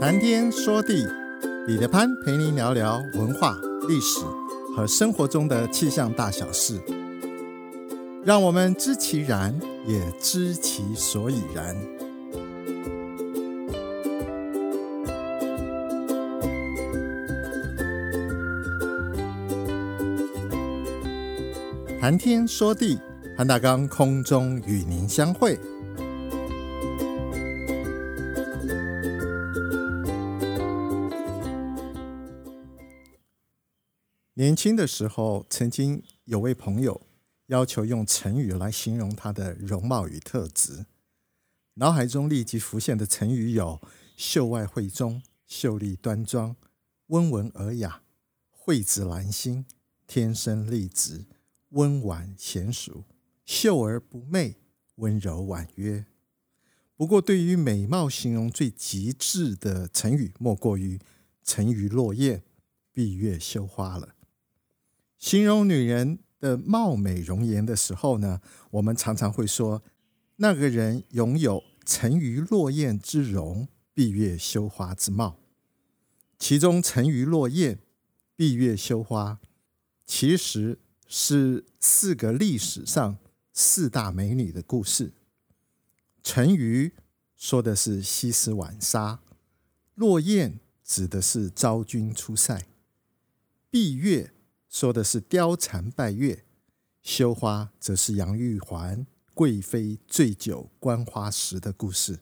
谈天说地，彼得潘陪您聊聊文化、历史和生活中的气象大小事，让我们知其然，也知其所以然。谈天说地，潘大刚空中与您相会。年轻的时候，曾经有位朋友要求用成语来形容他的容貌与特质，脑海中立即浮现的成语有“秀外慧中”“秀丽端庄”“温文尔雅”“蕙质兰心”“天生丽质”“温婉娴熟”“秀而不媚”“温柔婉约”。不过，对于美貌形容最极致的成语，莫过于“沉鱼落雁”“闭月羞花”了。形容女人的貌美容颜的时候呢，我们常常会说，那个人拥有沉鱼落雁之容，闭月羞花之貌。其中，沉鱼落雁、闭月羞花，其实是四个历史上四大美女的故事。沉鱼说的是西施浣纱，落雁指的是昭君出塞，闭月。说的是貂蝉拜月，羞花则是杨玉环贵妃醉酒观花时的故事。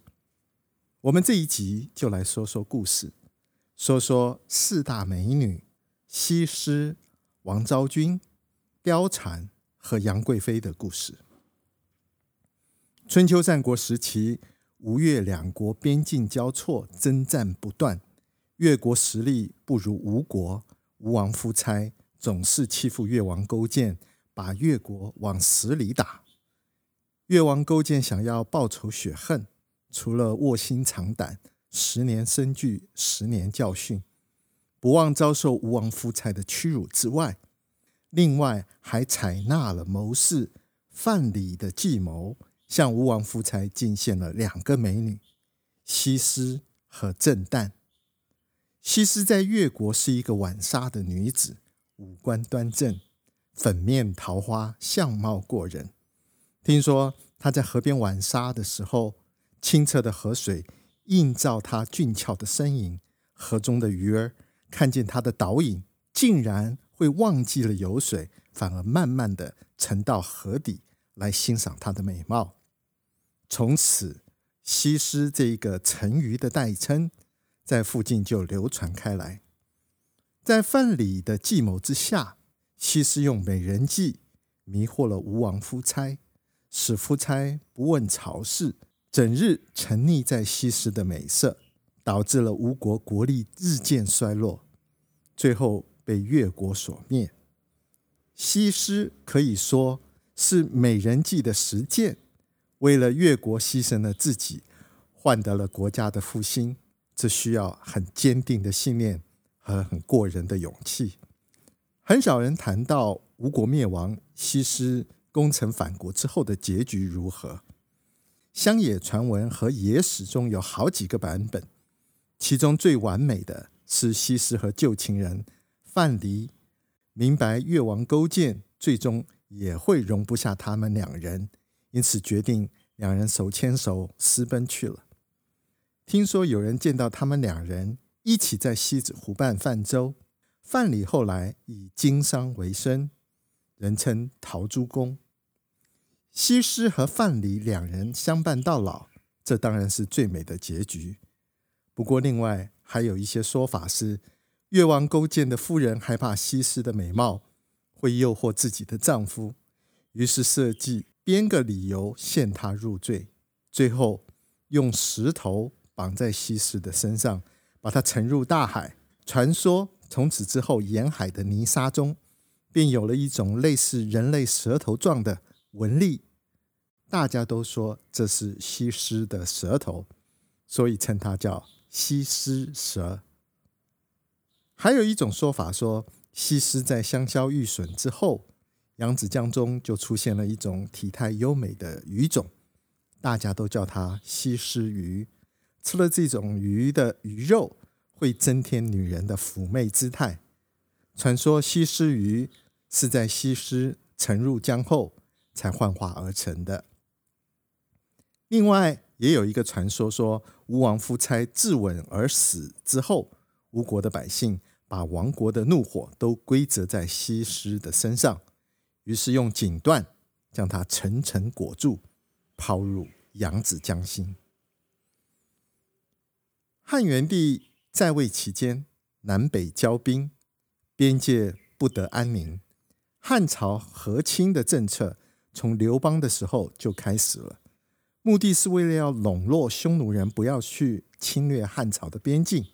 我们这一集就来说说故事，说说四大美女：西施、王昭君、貂蝉和杨贵妃的故事。春秋战国时期，吴越两国边境交错，征战不断，越国实力不如吴国，吴王夫差。总是欺负越王勾践，把越国往死里打。越王勾践想要报仇雪恨，除了卧薪尝胆、十年生聚、十年教训，不忘遭受吴王夫差的屈辱之外，另外还采纳了谋士范蠡的计谋，向吴王夫差进献了两个美女：西施和郑旦。西施在越国是一个浣纱的女子。五官端正，粉面桃花，相貌过人。听说他在河边玩沙的时候，清澈的河水映照他俊俏的身影。河中的鱼儿看见他的倒影，竟然会忘记了游水，反而慢慢的沉到河底来欣赏他的美貌。从此，西施这一个沉鱼的代称，在附近就流传开来。在范蠡的计谋之下，西施用美人计迷惑了吴王夫差，使夫差不问朝事，整日沉溺在西施的美色，导致了吴国国力日渐衰落，最后被越国所灭。西施可以说是美人计的实践，为了越国牺牲了自己，换得了国家的复兴，这需要很坚定的信念。和很过人的勇气，很少人谈到吴国灭亡、西施攻城返国之后的结局如何。乡野传闻和野史中有好几个版本，其中最完美的是西施和旧情人范蠡明白越王勾践最终也会容不下他们两人，因此决定两人手牵手私奔去了。听说有人见到他们两人。一起在西子湖畔泛舟，范蠡后来以经商为生，人称陶朱公。西施和范蠡两人相伴到老，这当然是最美的结局。不过，另外还有一些说法是，越王勾践的夫人害怕西施的美貌会诱惑自己的丈夫，于是设计编个理由陷她入罪，最后用石头绑在西施的身上。把它沉入大海。传说从此之后，沿海的泥沙中便有了一种类似人类舌头状的纹理。大家都说这是西施的舌头，所以称它叫西施蛇。还有一种说法说，西施在香消玉损之后，扬子江中就出现了一种体态优美的鱼种，大家都叫它西施鱼。吃了这种鱼的鱼肉会增添女人的妩媚姿态。传说西施鱼是在西施沉入江后才幻化而成的。另外，也有一个传说说，吴王夫差自刎而死之后，吴国的百姓把亡国的怒火都归责在西施的身上，于是用锦缎将她层层裹住，抛入扬子江心。汉元帝在位期间，南北交兵。边界不得安宁，汉朝和亲的政策从刘邦的时候就开始了，目的是为了要笼络匈奴人，不要去侵略汉朝的边境。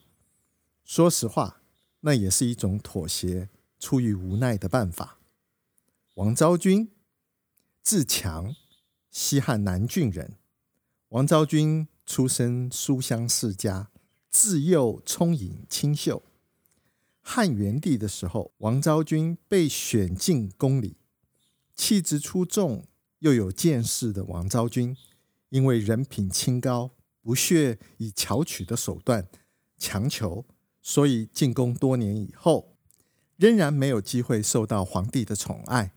说实话，那也是一种妥协，出于无奈的办法。王昭君，自强，西汉南郡人。王昭君出身书香世家，自幼聪颖清秀。汉元帝的时候，王昭君被选进宫里，气质出众又有见识的王昭君，因为人品清高，不屑以巧取的手段强求，所以进宫多年以后，仍然没有机会受到皇帝的宠爱，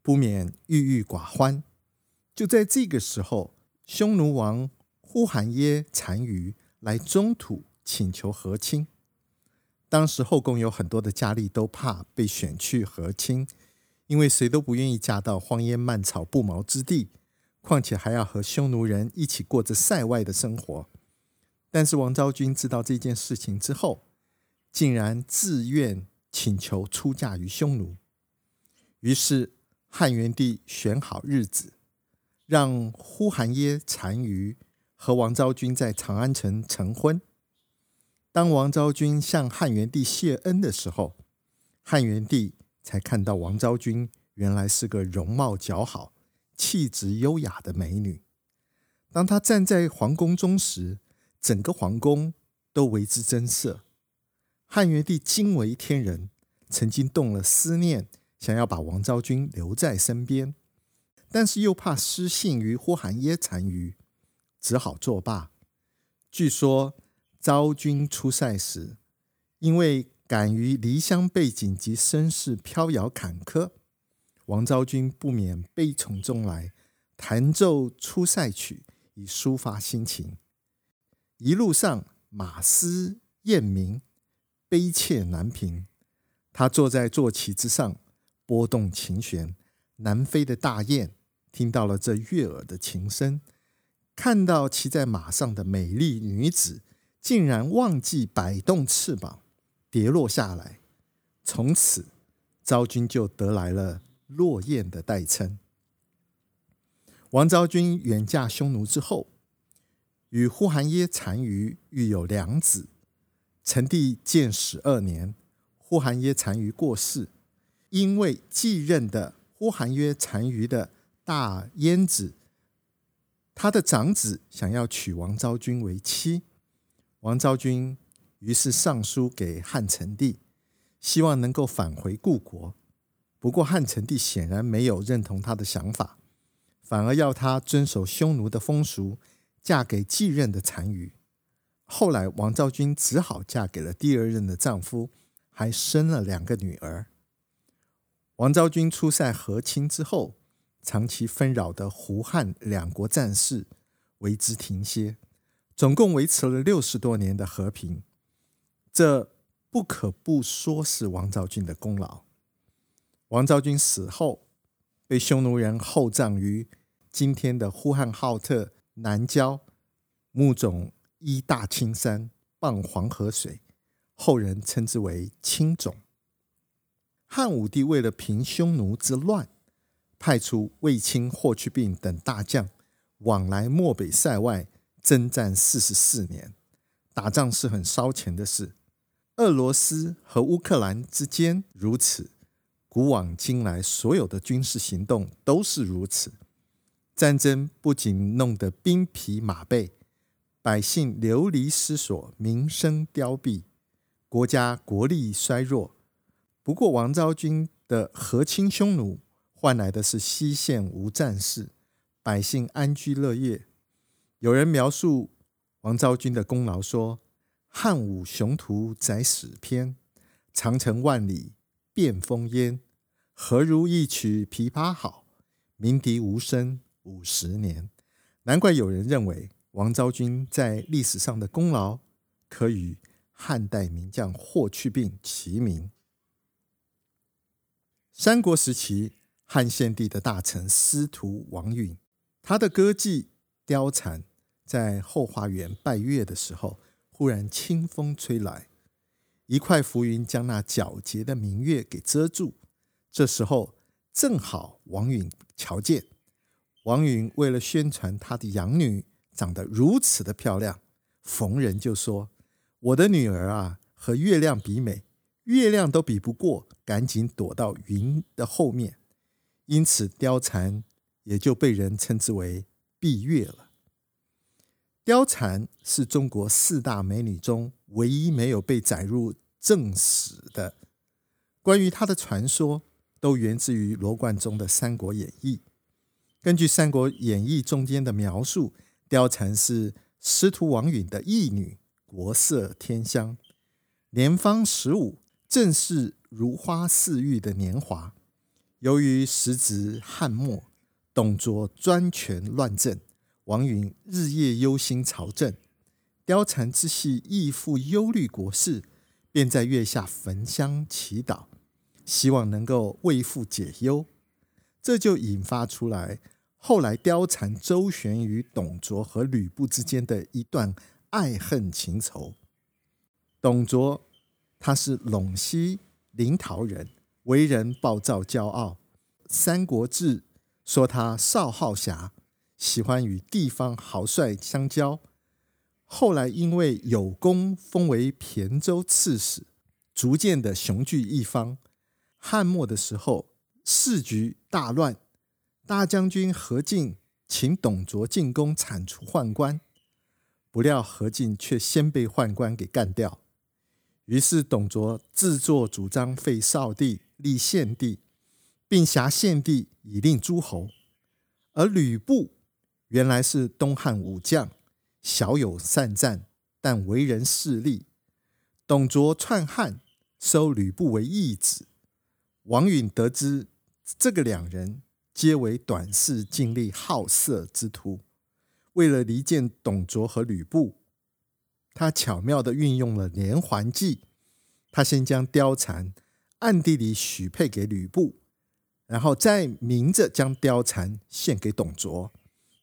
不免郁郁寡欢。就在这个时候，匈奴王呼韩邪单于来中土请求和亲。当时后宫有很多的佳丽都怕被选去和亲，因为谁都不愿意嫁到荒烟蔓草不毛之地，况且还要和匈奴人一起过着塞外的生活。但是王昭君知道这件事情之后，竟然自愿请求出嫁于匈奴。于是汉元帝选好日子，让呼韩邪单于和王昭君在长安城成婚。当王昭君向汉元帝谢恩的时候，汉元帝才看到王昭君原来是个容貌姣好、气质优雅的美女。当她站在皇宫中时，整个皇宫都为之增色。汉元帝惊为天人，曾经动了思念，想要把王昭君留在身边，但是又怕失信于呼韩邪单于，只好作罢。据说。昭君出塞时，因为敢于离乡背井及身世飘摇坎坷，王昭君不免悲从中来，弹奏《出塞曲》以抒发心情。一路上马嘶雁鸣，悲切难平。她坐在坐骑之上，拨动琴弦。南飞的大雁听到了这悦耳的琴声，看到骑在马上的美丽女子。竟然忘记摆动翅膀，跌落下来。从此，昭君就得来了“落雁”的代称。王昭君远嫁匈奴之后，与呼韩邪单于育有两子。成帝建始二年，呼韩邪单于过世，因为继任的呼韩邪单于的大燕子，他的长子想要娶王昭君为妻。王昭君于是上书给汉成帝，希望能够返回故国。不过汉成帝显然没有认同他的想法，反而要他遵守匈奴的风俗，嫁给继任的单于。后来王昭君只好嫁给了第二任的丈夫，还生了两个女儿。王昭君出塞和亲之后，长期纷扰的胡汉两国战事为之停歇。总共维持了六十多年的和平，这不可不说是王昭君的功劳。王昭君死后，被匈奴人厚葬于今天的呼和浩特南郊，墓冢依大青山，傍黄河水，后人称之为青冢。汉武帝为了平匈奴之乱，派出卫青、霍去病等大将往来漠北塞外。征战四十四年，打仗是很烧钱的事。俄罗斯和乌克兰之间如此，古往今来所有的军事行动都是如此。战争不仅弄得兵疲马背，百姓流离失所，民生凋敝，国家国力衰弱。不过，王昭君的和亲匈奴换来的是西线无战事，百姓安居乐业。有人描述王昭君的功劳说：“汉武雄图载史篇，长城万里变烽烟。何如一曲琵琶好，鸣笛无声五十年。”难怪有人认为王昭君在历史上的功劳可与汉代名将霍去病齐名。三国时期，汉献帝的大臣司徒王允，他的歌妓貂蝉在后花园拜月的时候，忽然清风吹来，一块浮云将那皎洁的明月给遮住。这时候正好王允瞧见，王允为了宣传他的养女长得如此的漂亮，逢人就说：“我的女儿啊，和月亮比美。”月亮都比不过，赶紧躲到云的后面，因此貂蝉也就被人称之为闭月了。貂蝉是中国四大美女中唯一没有被载入正史的，关于她的传说都源自于罗贯中的《三国演义》。根据《三国演义》中间的描述，貂蝉是司徒王允的义女，国色天香，年方十五。正是如花似玉的年华。由于时值汉末，董卓专权乱政，王允日夜忧心朝政。貂蝉之系义父忧虑国事，便在月下焚香祈祷，希望能够为父解忧。这就引发出来后来貂蝉周旋于董卓和吕布之间的一段爱恨情仇。董卓。他是陇西临洮人，为人暴躁骄傲。《三国志》说他少好侠，喜欢与地方豪帅相交。后来因为有功，封为郼州刺史，逐渐的雄踞一方。汉末的时候，时局大乱，大将军何进请董卓进宫铲除宦官，不料何进却先被宦官给干掉。于是董卓自作主张废少帝，立献帝，并挟献帝以令诸侯。而吕布原来是东汉武将，小有善战，但为人势利。董卓篡汉，收吕布为义子。王允得知这个两人皆为短视、尽力好色之徒，为了离间董卓和吕布。他巧妙地运用了连环计，他先将貂蝉暗地里许配给吕布，然后再明着将貂蝉献给董卓，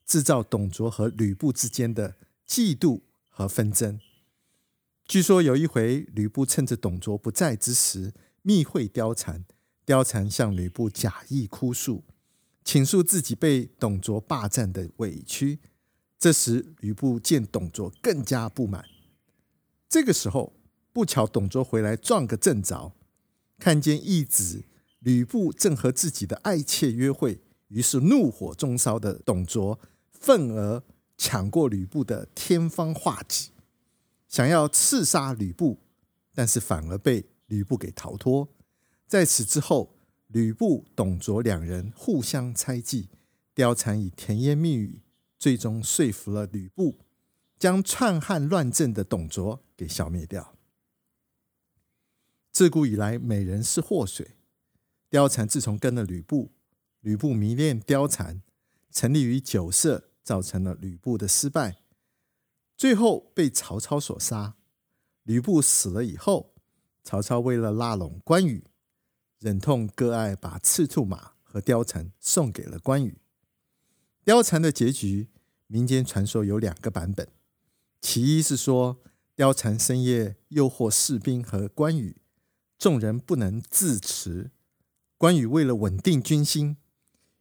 制造董卓和吕布之间的嫉妒和纷争。据说有一回，吕布趁着董卓不在之时，密会貂蝉，貂蝉向吕布假意哭诉，倾诉自己被董卓霸占的委屈。这时，吕布见董卓更加不满。这个时候，不巧董卓回来撞个正着，看见义子吕布正和自己的爱妾约会，于是怒火中烧的董卓愤而抢过吕布的天方画戟，想要刺杀吕布，但是反而被吕布给逃脱。在此之后，吕布、董卓两人互相猜忌，貂蝉以甜言蜜语，最终说服了吕布。将篡汉乱政的董卓给消灭掉。自古以来，美人是祸水。貂蝉自从跟了吕布，吕布迷恋貂蝉，沉溺于酒色，造成了吕布的失败，最后被曹操所杀。吕布死了以后，曹操为了拉拢关羽，忍痛割爱，把赤兔马和貂蝉送给了关羽。貂蝉的结局，民间传说有两个版本。其一是说，貂蝉深夜诱惑士兵和关羽，众人不能自持。关羽为了稳定军心，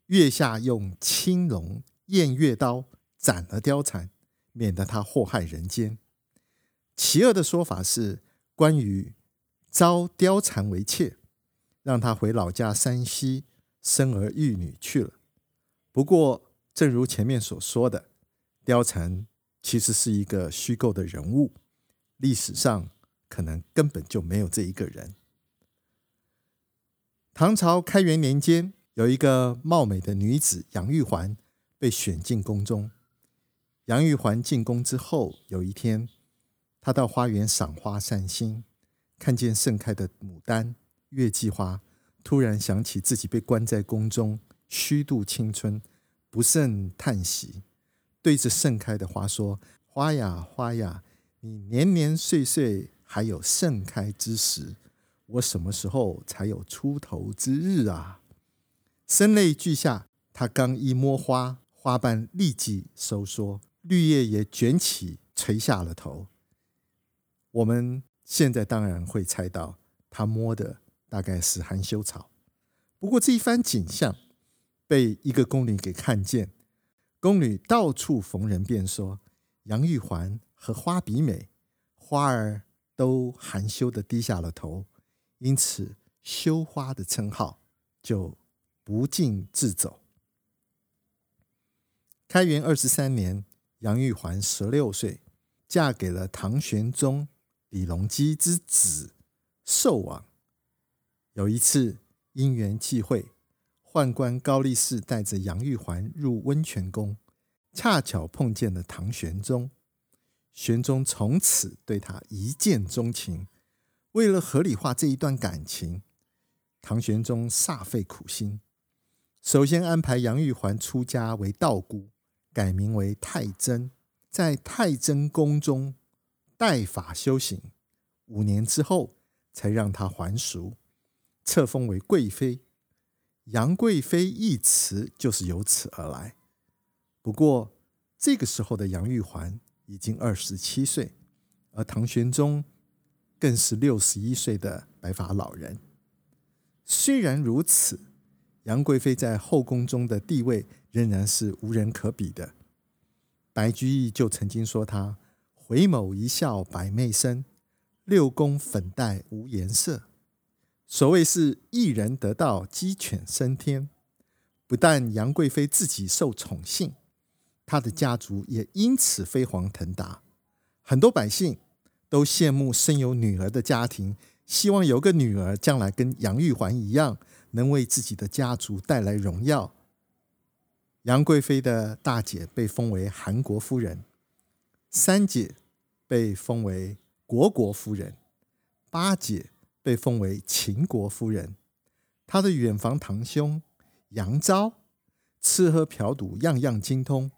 月下用青龙偃月刀斩了貂蝉，免得他祸害人间。其二的说法是，关羽招貂蝉为妾，让他回老家山西生儿育女去了。不过，正如前面所说的，貂蝉。其实是一个虚构的人物，历史上可能根本就没有这一个人。唐朝开元年间，有一个貌美的女子杨玉环被选进宫中，杨玉环进宫之后，有一天，她到花园赏花散心，看见盛开的牡丹、月季花，突然想起自己被关在宫中，虚度青春，不胜叹息，对着盛开的花说：“花呀花呀，你年年岁岁还有盛开之时，我什么时候才有出头之日啊？”声泪俱下，他刚一摸花，花瓣立即收缩，绿叶也卷起垂下了头。我们现在当然会猜到，他摸的大概是含羞草。不过这一番景象被一个宫女给看见，宫女到处逢人便说：“杨玉环和花比美，花儿都含羞的低下了头，因此羞花的称号就不胫自走。”开元二十三年，杨玉环十六岁，嫁给了唐玄宗。李隆基之子寿王有一次因缘际会，宦官高力士带着杨玉环入温泉宫，恰巧碰见了唐玄宗。玄宗从此对他一见钟情。为了合理化这一段感情，唐玄宗煞费苦心，首先安排杨玉环出家为道姑，改名为太真，在太真宫中。代法修行，五年之后才让她还俗，册封为贵妃。杨贵妃一词就是由此而来。不过这个时候的杨玉环已经二十七岁，而唐玄宗更是六十一岁的白发老人。虽然如此，杨贵妃在后宫中的地位仍然是无人可比的。白居易就曾经说她。回眸一笑百媚生，六宫粉黛无颜色。所谓是一人得道鸡犬升天，不但杨贵妃自己受宠幸，她的家族也因此飞黄腾达。很多百姓都羡慕生有女儿的家庭，希望有个女儿将来跟杨玉环一样，能为自己的家族带来荣耀。杨贵妃的大姐被封为韩国夫人，三姐。被封为虢国夫人，八姐被封为秦国夫人。她的远房堂兄杨昭，吃喝嫖赌样样精通，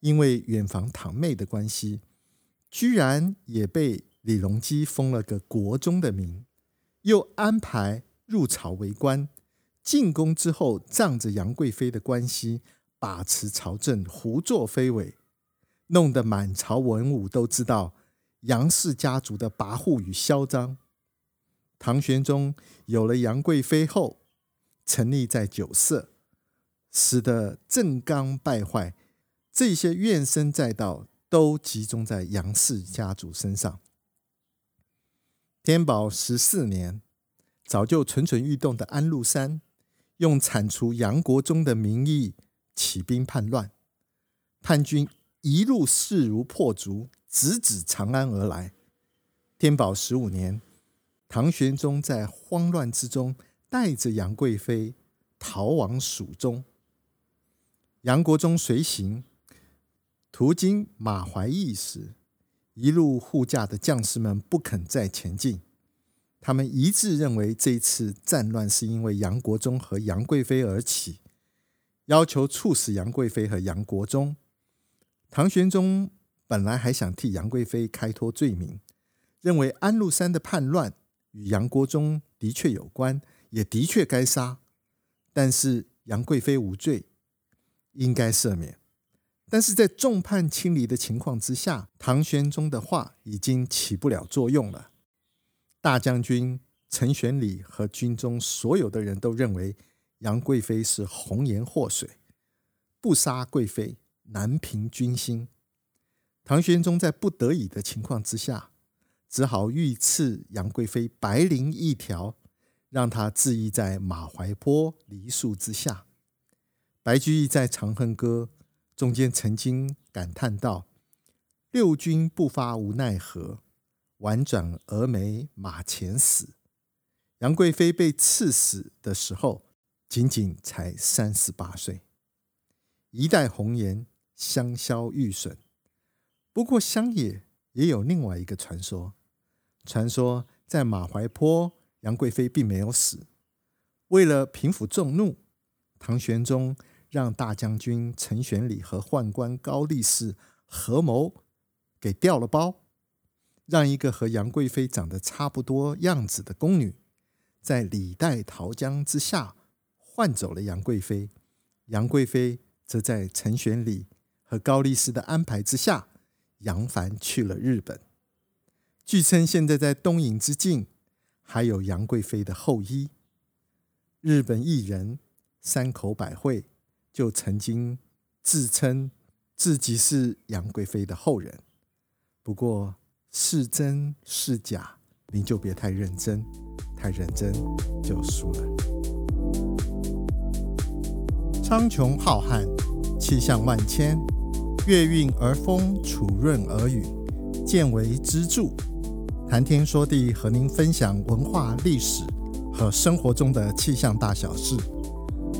因为远房堂妹的关系，居然也被李隆基封了个国中的名，又安排入朝为官。进宫之后，仗着杨贵妃的关系，把持朝政，胡作非为，弄得满朝文武都知道。杨氏家族的跋扈与嚣张，唐玄宗有了杨贵妃后，沉溺在酒色，使得政纲败坏，这些怨声载道都集中在杨氏家族身上。天宝十四年，早就蠢蠢欲动的安禄山，用铲除杨国忠的名义起兵叛乱，叛军一路势如破竹。直指长安而来。天宝十五年，唐玄宗在慌乱之中带着杨贵妃逃往蜀中。杨国忠随行，途经马怀义时，一路护驾的将士们不肯再前进。他们一致认为，这次战乱是因为杨国忠和杨贵妃而起，要求处死杨贵妃和杨国忠。唐玄宗。本来还想替杨贵妃开脱罪名，认为安禄山的叛乱与杨国忠的确有关，也的确该杀。但是杨贵妃无罪，应该赦免。但是在众叛亲离的情况之下，唐玄宗的话已经起不了作用了。大将军陈玄礼和军中所有的人都认为杨贵妃是红颜祸水，不杀贵妃难平军心。唐玄宗在不得已的情况之下，只好御赐杨贵妃白绫一条，让她自缢在马怀坡梨树之下。白居易在《长恨歌》中间曾经感叹道：“六军不发无奈何，宛转蛾眉马前死。”杨贵妃被赐死的时候，仅仅才三十八岁。一代红颜香消玉损。不过乡野也有另外一个传说，传说在马怀坡，杨贵妃并没有死。为了平抚众怒，唐玄宗让大将军陈玄礼和宦官高力士合谋，给调了包，让一个和杨贵妃长得差不多样子的宫女，在李代桃僵之下换走了杨贵妃。杨贵妃则在陈玄礼和高力士的安排之下，扬帆去了日本。据称，现在在东瀛之境还有杨贵妃的后裔。日本艺人山口百惠就曾经自称自己是杨贵妃的后人。不过是真是假，您就别太认真，太认真就输了。苍穹浩瀚，气象万千，月运而风，楚润而雨，见为支柱，谈天说地，和您分享文化历史。和生活中的气象大小事，